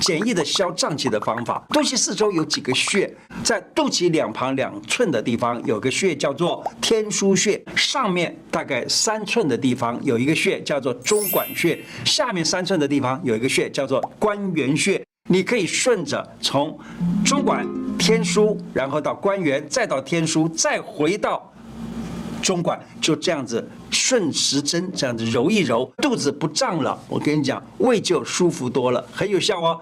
简易的消胀气的方法。肚脐四周有几个穴，在肚脐两旁两寸的地方有个穴叫做天枢穴，上面大概三寸的地方有一个穴叫做中脘穴，下面三寸的地方有一个穴叫做关元穴。你可以顺着从中脘、天枢，然后到关元，再到天枢，再回到中脘，就这样子顺时针这样子揉一揉，肚子不胀了。我跟你讲，胃就舒服多了，很有效哦。